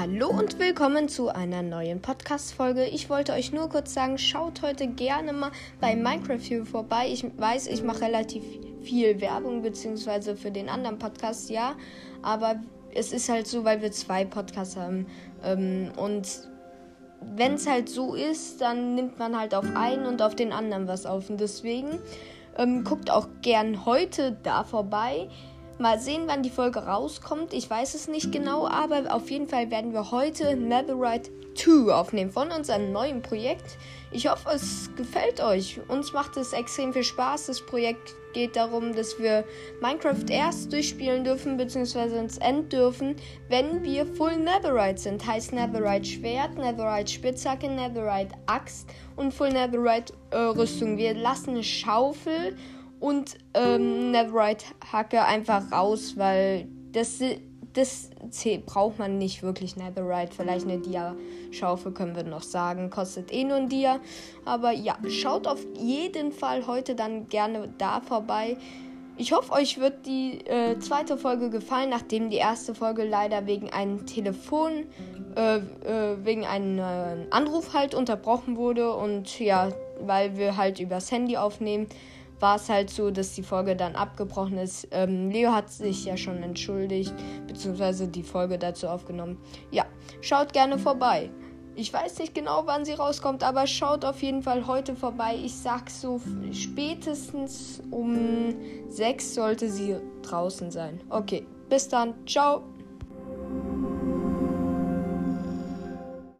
Hallo und willkommen zu einer neuen Podcast-Folge. Ich wollte euch nur kurz sagen, schaut heute gerne mal bei Minecraft View vorbei. Ich weiß, ich mache relativ viel Werbung, beziehungsweise für den anderen Podcast, ja. Aber es ist halt so, weil wir zwei Podcasts haben. Ähm, und wenn es halt so ist, dann nimmt man halt auf einen und auf den anderen was auf. Und deswegen ähm, guckt auch gern heute da vorbei. Mal sehen, wann die Folge rauskommt. Ich weiß es nicht genau, aber auf jeden Fall werden wir heute Netherite 2 aufnehmen von unserem neuen Projekt. Ich hoffe, es gefällt euch. Uns macht es extrem viel Spaß. Das Projekt geht darum, dass wir Minecraft erst durchspielen dürfen, beziehungsweise ins End dürfen, wenn wir Full Netherite sind. Heißt Netherite Schwert, Netherite Spitzhacke, Netherite Axt und Full Netherite äh, Rüstung. Wir lassen eine Schaufel und ähm, Netherite Hacke einfach raus, weil das, das braucht man nicht wirklich Netherite. Vielleicht eine Dia-Schaufel können wir noch sagen. Kostet eh nur ein Dia. Aber ja, schaut auf jeden Fall heute dann gerne da vorbei. Ich hoffe, euch wird die äh, zweite Folge gefallen, nachdem die erste Folge leider wegen einem Telefon, äh, äh, wegen einem äh, Anruf halt unterbrochen wurde. Und ja, weil wir halt übers Handy aufnehmen war es halt so, dass die Folge dann abgebrochen ist. Ähm, Leo hat sich ja schon entschuldigt, beziehungsweise die Folge dazu aufgenommen. Ja, schaut gerne vorbei. Ich weiß nicht genau, wann sie rauskommt, aber schaut auf jeden Fall heute vorbei. Ich sag so, spätestens um 6 sollte sie draußen sein. Okay, bis dann. Ciao.